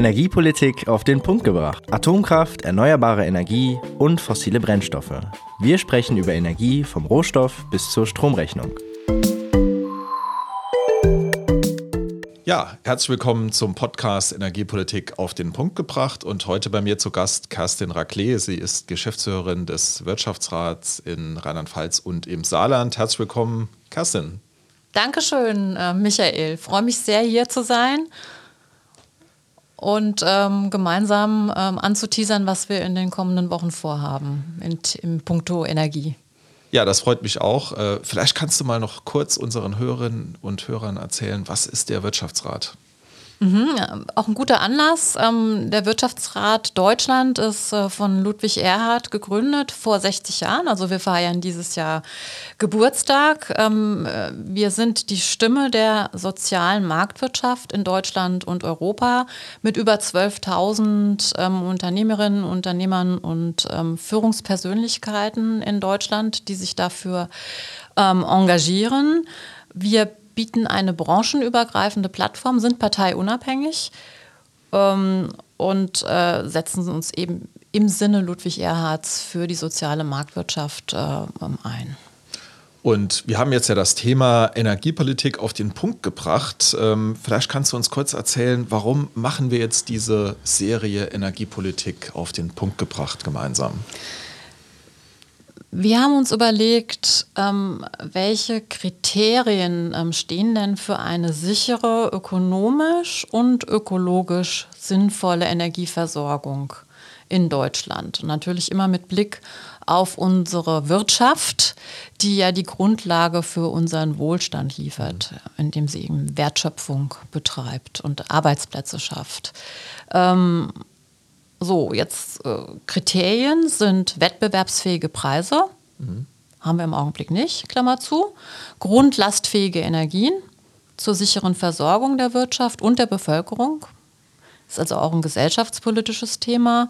Energiepolitik auf den Punkt gebracht. Atomkraft, erneuerbare Energie und fossile Brennstoffe. Wir sprechen über Energie vom Rohstoff bis zur Stromrechnung. Ja, herzlich willkommen zum Podcast Energiepolitik auf den Punkt gebracht und heute bei mir zu Gast Kerstin Raclet. Sie ist Geschäftsführerin des Wirtschaftsrats in Rheinland-Pfalz und im Saarland. Herzlich willkommen, Kerstin. Dankeschön, äh, Michael. Ich freue mich sehr, hier zu sein und ähm, gemeinsam ähm, anzuteasern, was wir in den kommenden Wochen vorhaben in, im Punkto Energie. Ja, das freut mich auch. Äh, vielleicht kannst du mal noch kurz unseren Hörerinnen und Hörern erzählen, was ist der Wirtschaftsrat? Mhm, auch ein guter Anlass. Ähm, der Wirtschaftsrat Deutschland ist äh, von Ludwig Erhard gegründet vor 60 Jahren. Also wir feiern dieses Jahr Geburtstag. Ähm, äh, wir sind die Stimme der sozialen Marktwirtschaft in Deutschland und Europa mit über 12.000 ähm, Unternehmerinnen, Unternehmern und Führungspersönlichkeiten in Deutschland, die sich dafür engagieren. Wir bieten eine branchenübergreifende Plattform, sind parteiunabhängig ähm, und äh, setzen uns eben im Sinne Ludwig Erhards für die soziale Marktwirtschaft äh, ein. Und wir haben jetzt ja das Thema Energiepolitik auf den Punkt gebracht. Ähm, vielleicht kannst du uns kurz erzählen, warum machen wir jetzt diese Serie Energiepolitik auf den Punkt gebracht gemeinsam? Wir haben uns überlegt, ähm, welche Kriterien ähm, stehen denn für eine sichere, ökonomisch und ökologisch sinnvolle Energieversorgung in Deutschland. Natürlich immer mit Blick auf unsere Wirtschaft, die ja die Grundlage für unseren Wohlstand liefert, indem sie eben Wertschöpfung betreibt und Arbeitsplätze schafft. Ähm, so, jetzt äh, Kriterien sind wettbewerbsfähige Preise. Mhm. Haben wir im Augenblick nicht, Klammer zu. Grundlastfähige Energien zur sicheren Versorgung der Wirtschaft und der Bevölkerung. Ist also auch ein gesellschaftspolitisches Thema.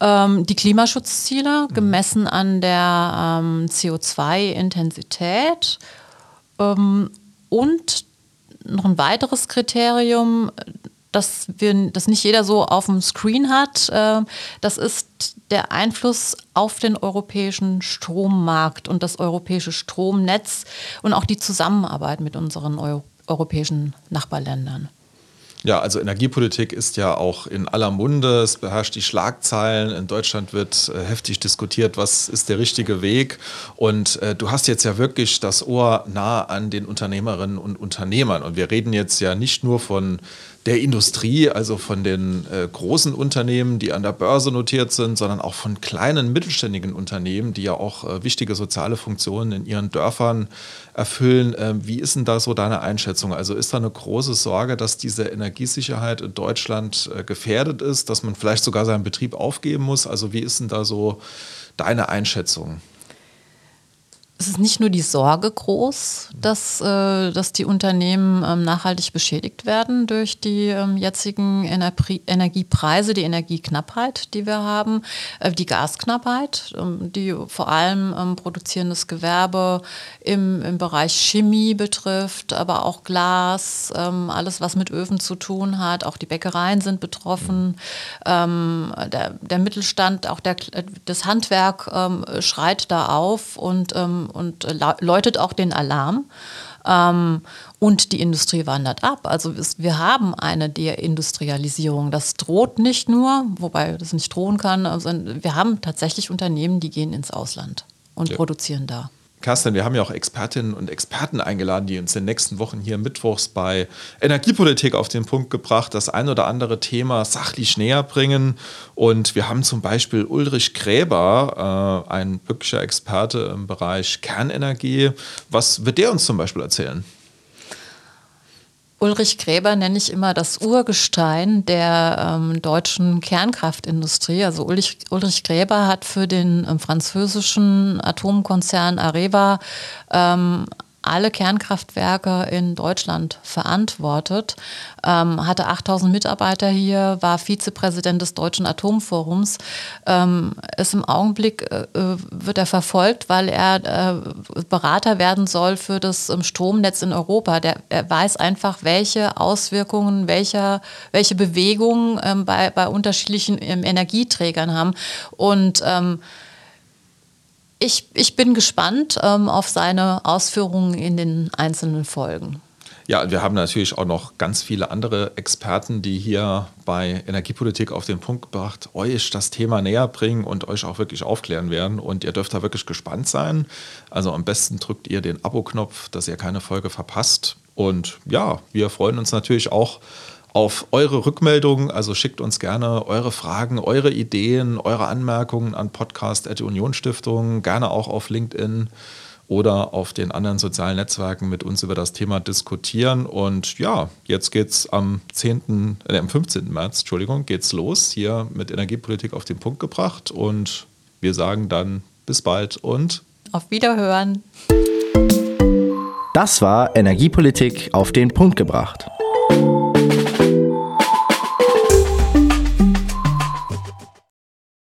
Ähm, die Klimaschutzziele, mhm. gemessen an der ähm, CO2-Intensität. Ähm, und noch ein weiteres Kriterium, dass wir, dass nicht jeder so auf dem Screen hat. Äh, das ist der Einfluss auf den europäischen Strommarkt und das europäische Stromnetz und auch die Zusammenarbeit mit unseren Euro europäischen Nachbarländern. Ja, also Energiepolitik ist ja auch in aller Munde. Es beherrscht die Schlagzeilen. In Deutschland wird äh, heftig diskutiert, was ist der richtige Weg. Und äh, du hast jetzt ja wirklich das Ohr nah an den Unternehmerinnen und Unternehmern. Und wir reden jetzt ja nicht nur von der Industrie, also von den äh, großen Unternehmen, die an der Börse notiert sind, sondern auch von kleinen mittelständigen Unternehmen, die ja auch äh, wichtige soziale Funktionen in ihren Dörfern erfüllen. Äh, wie ist denn da so deine Einschätzung? Also ist da eine große Sorge, dass diese Energiesicherheit in Deutschland äh, gefährdet ist, dass man vielleicht sogar seinen Betrieb aufgeben muss? Also wie ist denn da so deine Einschätzung? Es ist nicht nur die Sorge groß, dass, äh, dass die Unternehmen ähm, nachhaltig beschädigt werden durch die ähm, jetzigen Energie Energiepreise, die Energieknappheit, die wir haben, äh, die Gasknappheit, ähm, die vor allem ähm, produzierendes Gewerbe im, im Bereich Chemie betrifft, aber auch Glas, ähm, alles, was mit Öfen zu tun hat. Auch die Bäckereien sind betroffen. Ähm, der, der Mittelstand, auch der, das Handwerk schreit da auf und und läutet auch den Alarm. Ähm, und die Industrie wandert ab. Also wir haben eine Deindustrialisierung. Das droht nicht nur, wobei das nicht drohen kann, also wir haben tatsächlich Unternehmen, die gehen ins Ausland und ja. produzieren da. Carsten, wir haben ja auch Expertinnen und Experten eingeladen, die uns in den nächsten Wochen hier mittwochs bei Energiepolitik auf den Punkt gebracht, das ein oder andere Thema sachlich näher bringen. Und wir haben zum Beispiel Ulrich Gräber, äh, ein wirklicher Experte im Bereich Kernenergie. Was wird der uns zum Beispiel erzählen? Ulrich Gräber nenne ich immer das Urgestein der ähm, deutschen Kernkraftindustrie. Also Ulrich, Ulrich Gräber hat für den ähm, französischen Atomkonzern Areva ähm, alle Kernkraftwerke in Deutschland verantwortet, ähm, hatte 8000 Mitarbeiter hier, war Vizepräsident des Deutschen Atomforums. Ähm, ist im Augenblick äh, wird er verfolgt, weil er äh, Berater werden soll für das ähm, Stromnetz in Europa. Der, er weiß einfach, welche Auswirkungen, welcher, welche Bewegungen ähm, bei, bei unterschiedlichen ähm, Energieträgern haben. Und ähm, ich, ich bin gespannt ähm, auf seine Ausführungen in den einzelnen Folgen. Ja, wir haben natürlich auch noch ganz viele andere Experten, die hier bei Energiepolitik auf den Punkt gebracht, euch das Thema näher bringen und euch auch wirklich aufklären werden. Und ihr dürft da wirklich gespannt sein. Also am besten drückt ihr den Abo-Knopf, dass ihr keine Folge verpasst. Und ja, wir freuen uns natürlich auch auf eure Rückmeldungen. Also schickt uns gerne eure Fragen, eure Ideen, eure Anmerkungen an Podcast at Unionstiftung, gerne auch auf LinkedIn oder auf den anderen sozialen Netzwerken mit uns über das Thema diskutieren. Und ja, jetzt geht es am 10., äh, am 15. März, Entschuldigung, geht's los hier mit Energiepolitik auf den Punkt gebracht. Und wir sagen dann bis bald und auf Wiederhören. Das war Energiepolitik auf den Punkt gebracht